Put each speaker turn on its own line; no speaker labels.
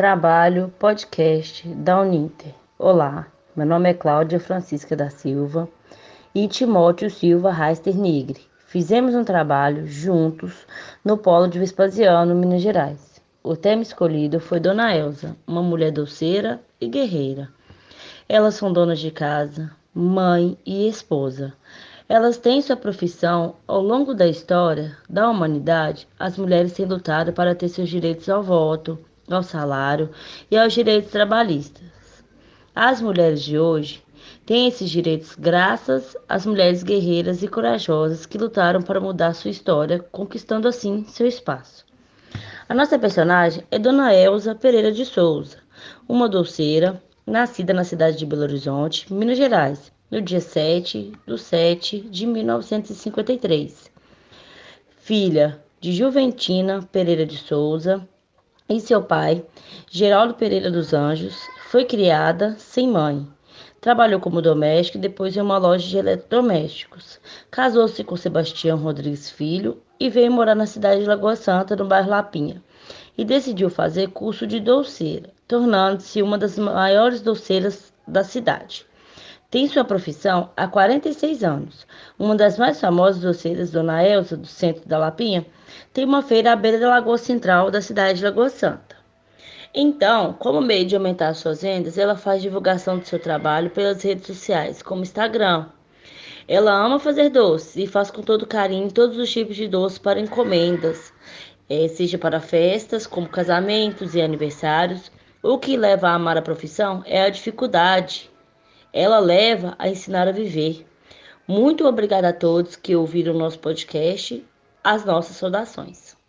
Trabalho Podcast da Uninter. Olá, meu nome é Cláudia Francisca da Silva e Timóteo Silva Reister Nigre. Fizemos um trabalho juntos no Polo de Vespasiano, Minas Gerais. O tema escolhido foi Dona Elza, uma mulher doceira e guerreira. Elas são donas de casa, mãe e esposa. Elas têm sua profissão ao longo da história da humanidade. As mulheres têm lutado para ter seus direitos ao voto, ao salário e aos direitos trabalhistas. As mulheres de hoje têm esses direitos graças às mulheres guerreiras e corajosas que lutaram para mudar sua história, conquistando assim seu espaço. A nossa personagem é Dona Elza Pereira de Souza, uma doceira nascida na cidade de Belo Horizonte, Minas Gerais, no dia 7 de 7 de 1953. Filha de Juventina Pereira de Souza e seu pai, Geraldo Pereira dos Anjos, foi criada sem mãe. Trabalhou como doméstica e depois em uma loja de eletrodomésticos. Casou-se com Sebastião Rodrigues Filho e veio morar na cidade de Lagoa Santa, no bairro Lapinha. E decidiu fazer curso de doceira, tornando-se uma das maiores doceiras da cidade. Tem sua profissão há 46 anos. Uma das mais famosas doceiras, Dona Elza, do centro da Lapinha, tem uma feira à beira da Lagoa Central da cidade de Lagoa Santa. Então, como meio de aumentar suas vendas, ela faz divulgação do seu trabalho pelas redes sociais, como Instagram. Ela ama fazer doces e faz com todo carinho todos os tipos de doces para encomendas, é, seja para festas, como casamentos e aniversários. O que leva a amar a profissão é a dificuldade ela leva a ensinar a viver. Muito obrigada a todos que ouviram o nosso podcast. As nossas saudações.